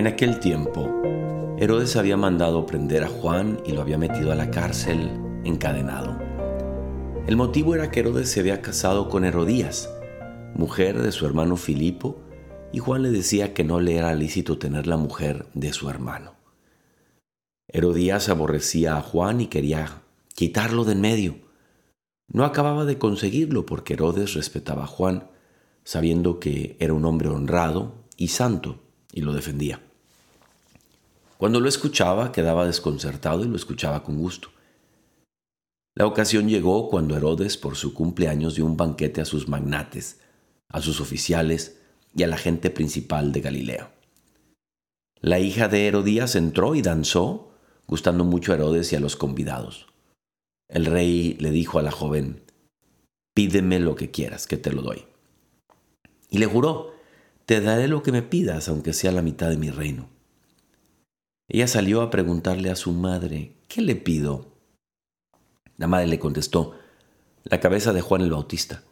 En aquel tiempo, Herodes había mandado prender a Juan y lo había metido a la cárcel encadenado. El motivo era que Herodes se había casado con Herodías, mujer de su hermano Filipo, y Juan le decía que no le era lícito tener la mujer de su hermano. Herodías aborrecía a Juan y quería quitarlo de en medio. No acababa de conseguirlo porque Herodes respetaba a Juan, sabiendo que era un hombre honrado y santo y lo defendía. Cuando lo escuchaba quedaba desconcertado y lo escuchaba con gusto. La ocasión llegó cuando Herodes por su cumpleaños dio un banquete a sus magnates, a sus oficiales y a la gente principal de Galilea. La hija de Herodías entró y danzó, gustando mucho a Herodes y a los convidados. El rey le dijo a la joven, pídeme lo que quieras, que te lo doy. Y le juró, te daré lo que me pidas, aunque sea la mitad de mi reino. Ella salió a preguntarle a su madre, ¿qué le pido? La madre le contestó, la cabeza de Juan el Bautista.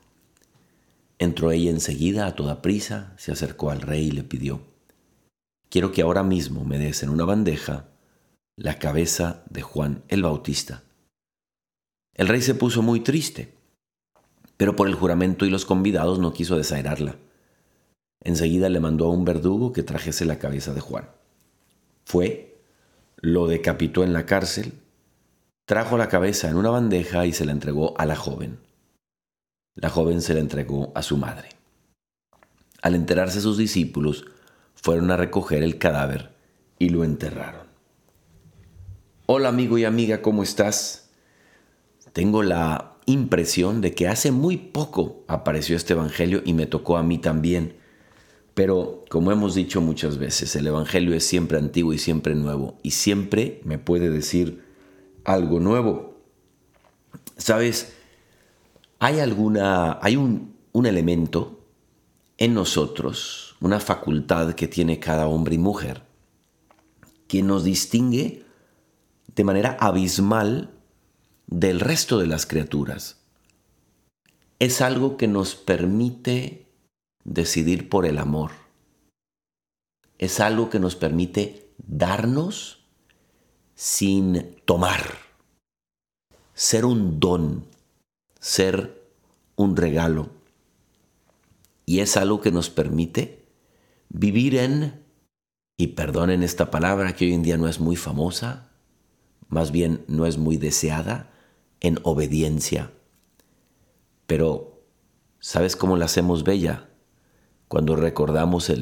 Entró ella enseguida a toda prisa, se acercó al rey y le pidió, quiero que ahora mismo me des en una bandeja la cabeza de Juan el Bautista. El rey se puso muy triste, pero por el juramento y los convidados no quiso desairarla. Enseguida le mandó a un verdugo que trajese la cabeza de Juan. Fue, lo decapitó en la cárcel, trajo la cabeza en una bandeja y se la entregó a la joven. La joven se la entregó a su madre. Al enterarse sus discípulos, fueron a recoger el cadáver y lo enterraron. Hola amigo y amiga, ¿cómo estás? Tengo la impresión de que hace muy poco apareció este Evangelio y me tocó a mí también pero como hemos dicho muchas veces, el Evangelio es siempre antiguo y siempre nuevo, y siempre me puede decir algo nuevo. Sabes, hay alguna, hay un, un elemento en nosotros, una facultad que tiene cada hombre y mujer, que nos distingue de manera abismal del resto de las criaturas. Es algo que nos permite decidir por el amor. Es algo que nos permite darnos sin tomar. Ser un don, ser un regalo. Y es algo que nos permite vivir en, y perdonen esta palabra que hoy en día no es muy famosa, más bien no es muy deseada, en obediencia. Pero, ¿sabes cómo la hacemos bella? Cuando recordamos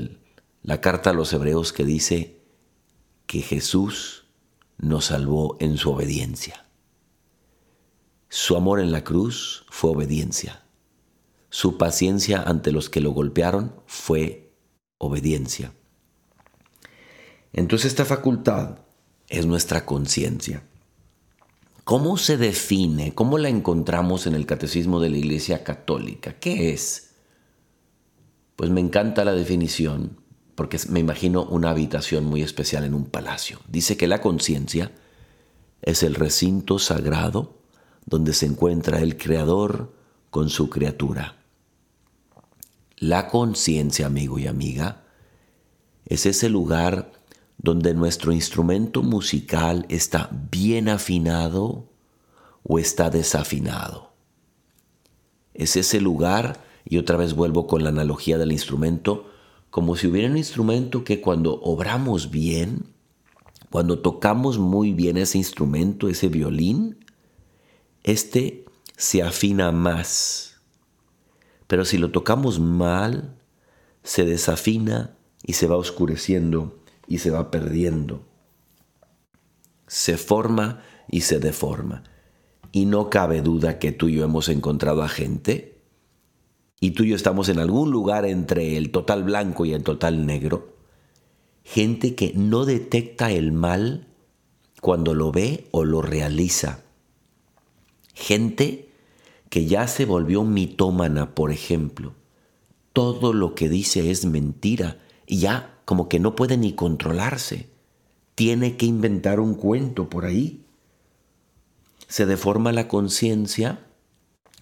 la carta a los hebreos que dice que Jesús nos salvó en su obediencia. Su amor en la cruz fue obediencia. Su paciencia ante los que lo golpearon fue obediencia. Entonces esta facultad es nuestra conciencia. ¿Cómo se define? ¿Cómo la encontramos en el catecismo de la Iglesia Católica? ¿Qué es? Pues me encanta la definición porque me imagino una habitación muy especial en un palacio. Dice que la conciencia es el recinto sagrado donde se encuentra el Creador con su criatura. La conciencia, amigo y amiga, es ese lugar donde nuestro instrumento musical está bien afinado o está desafinado. Es ese lugar y otra vez vuelvo con la analogía del instrumento, como si hubiera un instrumento que cuando obramos bien, cuando tocamos muy bien ese instrumento, ese violín, este se afina más. Pero si lo tocamos mal, se desafina y se va oscureciendo y se va perdiendo. Se forma y se deforma. Y no cabe duda que tú y yo hemos encontrado a gente y tú y yo estamos en algún lugar entre el total blanco y el total negro, gente que no detecta el mal cuando lo ve o lo realiza. Gente que ya se volvió mitómana, por ejemplo. Todo lo que dice es mentira y ya como que no puede ni controlarse. Tiene que inventar un cuento por ahí. Se deforma la conciencia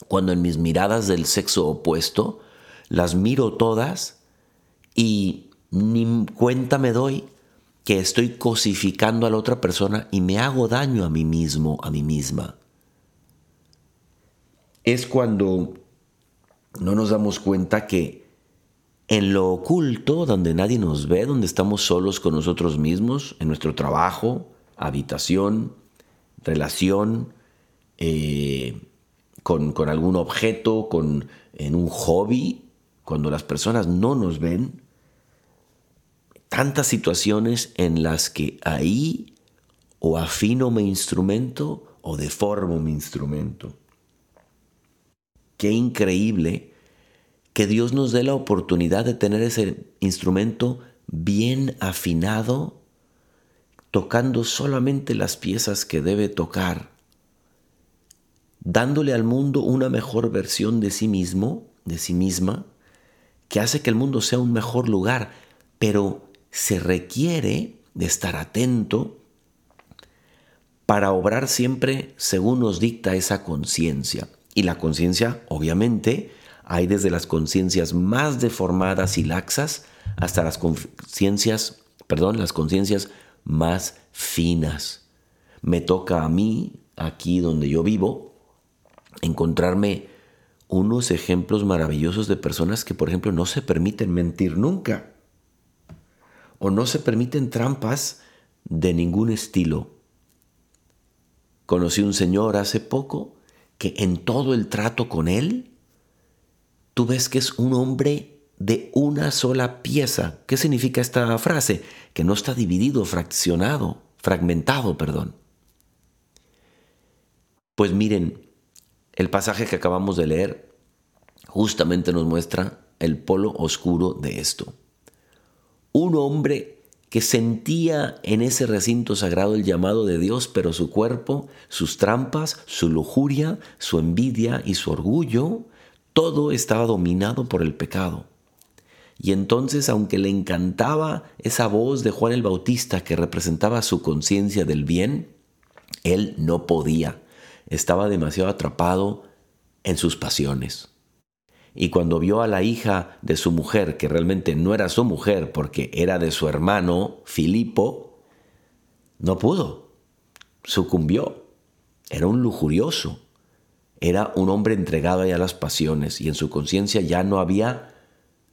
cuando en mis miradas del sexo opuesto las miro todas y ni cuenta me doy que estoy cosificando a la otra persona y me hago daño a mí mismo, a mí misma. Es cuando no nos damos cuenta que en lo oculto, donde nadie nos ve, donde estamos solos con nosotros mismos, en nuestro trabajo, habitación, relación, eh, con, con, algún objeto, con, en un hobby, cuando las personas no nos ven, tantas situaciones en las que ahí o afino mi instrumento o deformo mi instrumento. Qué increíble que Dios nos dé la oportunidad de tener ese instrumento bien afinado, tocando solamente las piezas que debe tocar, dándole al mundo una mejor versión de sí mismo, de sí misma, que hace que el mundo sea un mejor lugar, pero se requiere de estar atento para obrar siempre según nos dicta esa conciencia. Y la conciencia, obviamente, hay desde las conciencias más deformadas y laxas hasta las conciencias, perdón, las conciencias más finas. Me toca a mí, aquí donde yo vivo, encontrarme unos ejemplos maravillosos de personas que, por ejemplo, no se permiten mentir nunca o no se permiten trampas de ningún estilo. Conocí un señor hace poco que en todo el trato con él tú ves que es un hombre de una sola pieza. ¿Qué significa esta frase? Que no está dividido, fraccionado, fragmentado, perdón. Pues miren, el pasaje que acabamos de leer justamente nos muestra el polo oscuro de esto. Un hombre que sentía en ese recinto sagrado el llamado de Dios, pero su cuerpo, sus trampas, su lujuria, su envidia y su orgullo todo estaba dominado por el pecado. Y entonces, aunque le encantaba esa voz de Juan el Bautista que representaba su conciencia del bien, él no podía. Estaba demasiado atrapado en sus pasiones. Y cuando vio a la hija de su mujer, que realmente no era su mujer porque era de su hermano Filipo, no pudo. Sucumbió. Era un lujurioso. Era un hombre entregado a las pasiones y en su conciencia ya no había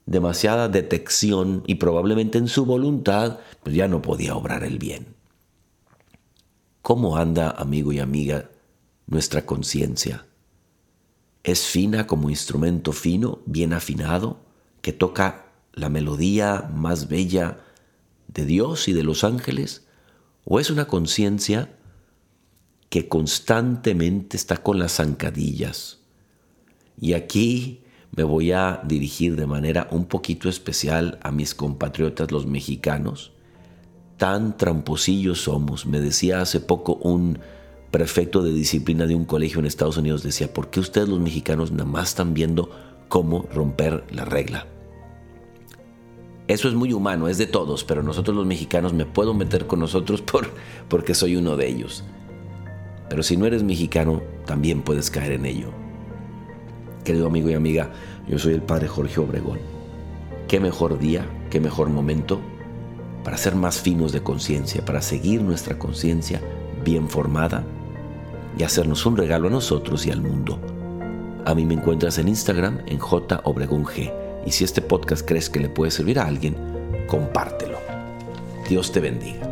demasiada detección y probablemente en su voluntad pues ya no podía obrar el bien. ¿Cómo anda, amigo y amiga, nuestra conciencia? ¿Es fina como instrumento fino, bien afinado, que toca la melodía más bella de Dios y de los ángeles? ¿O es una conciencia que constantemente está con las zancadillas. Y aquí me voy a dirigir de manera un poquito especial a mis compatriotas los mexicanos. Tan tramposillos somos. Me decía hace poco un prefecto de disciplina de un colegio en Estados Unidos, decía, ¿por qué ustedes los mexicanos nada más están viendo cómo romper la regla? Eso es muy humano, es de todos, pero nosotros los mexicanos me puedo meter con nosotros por, porque soy uno de ellos. Pero si no eres mexicano, también puedes caer en ello. Querido amigo y amiga, yo soy el Padre Jorge Obregón. ¿Qué mejor día, qué mejor momento para ser más finos de conciencia, para seguir nuestra conciencia bien formada y hacernos un regalo a nosotros y al mundo? A mí me encuentras en Instagram en J G. Y si este podcast crees que le puede servir a alguien, compártelo. Dios te bendiga.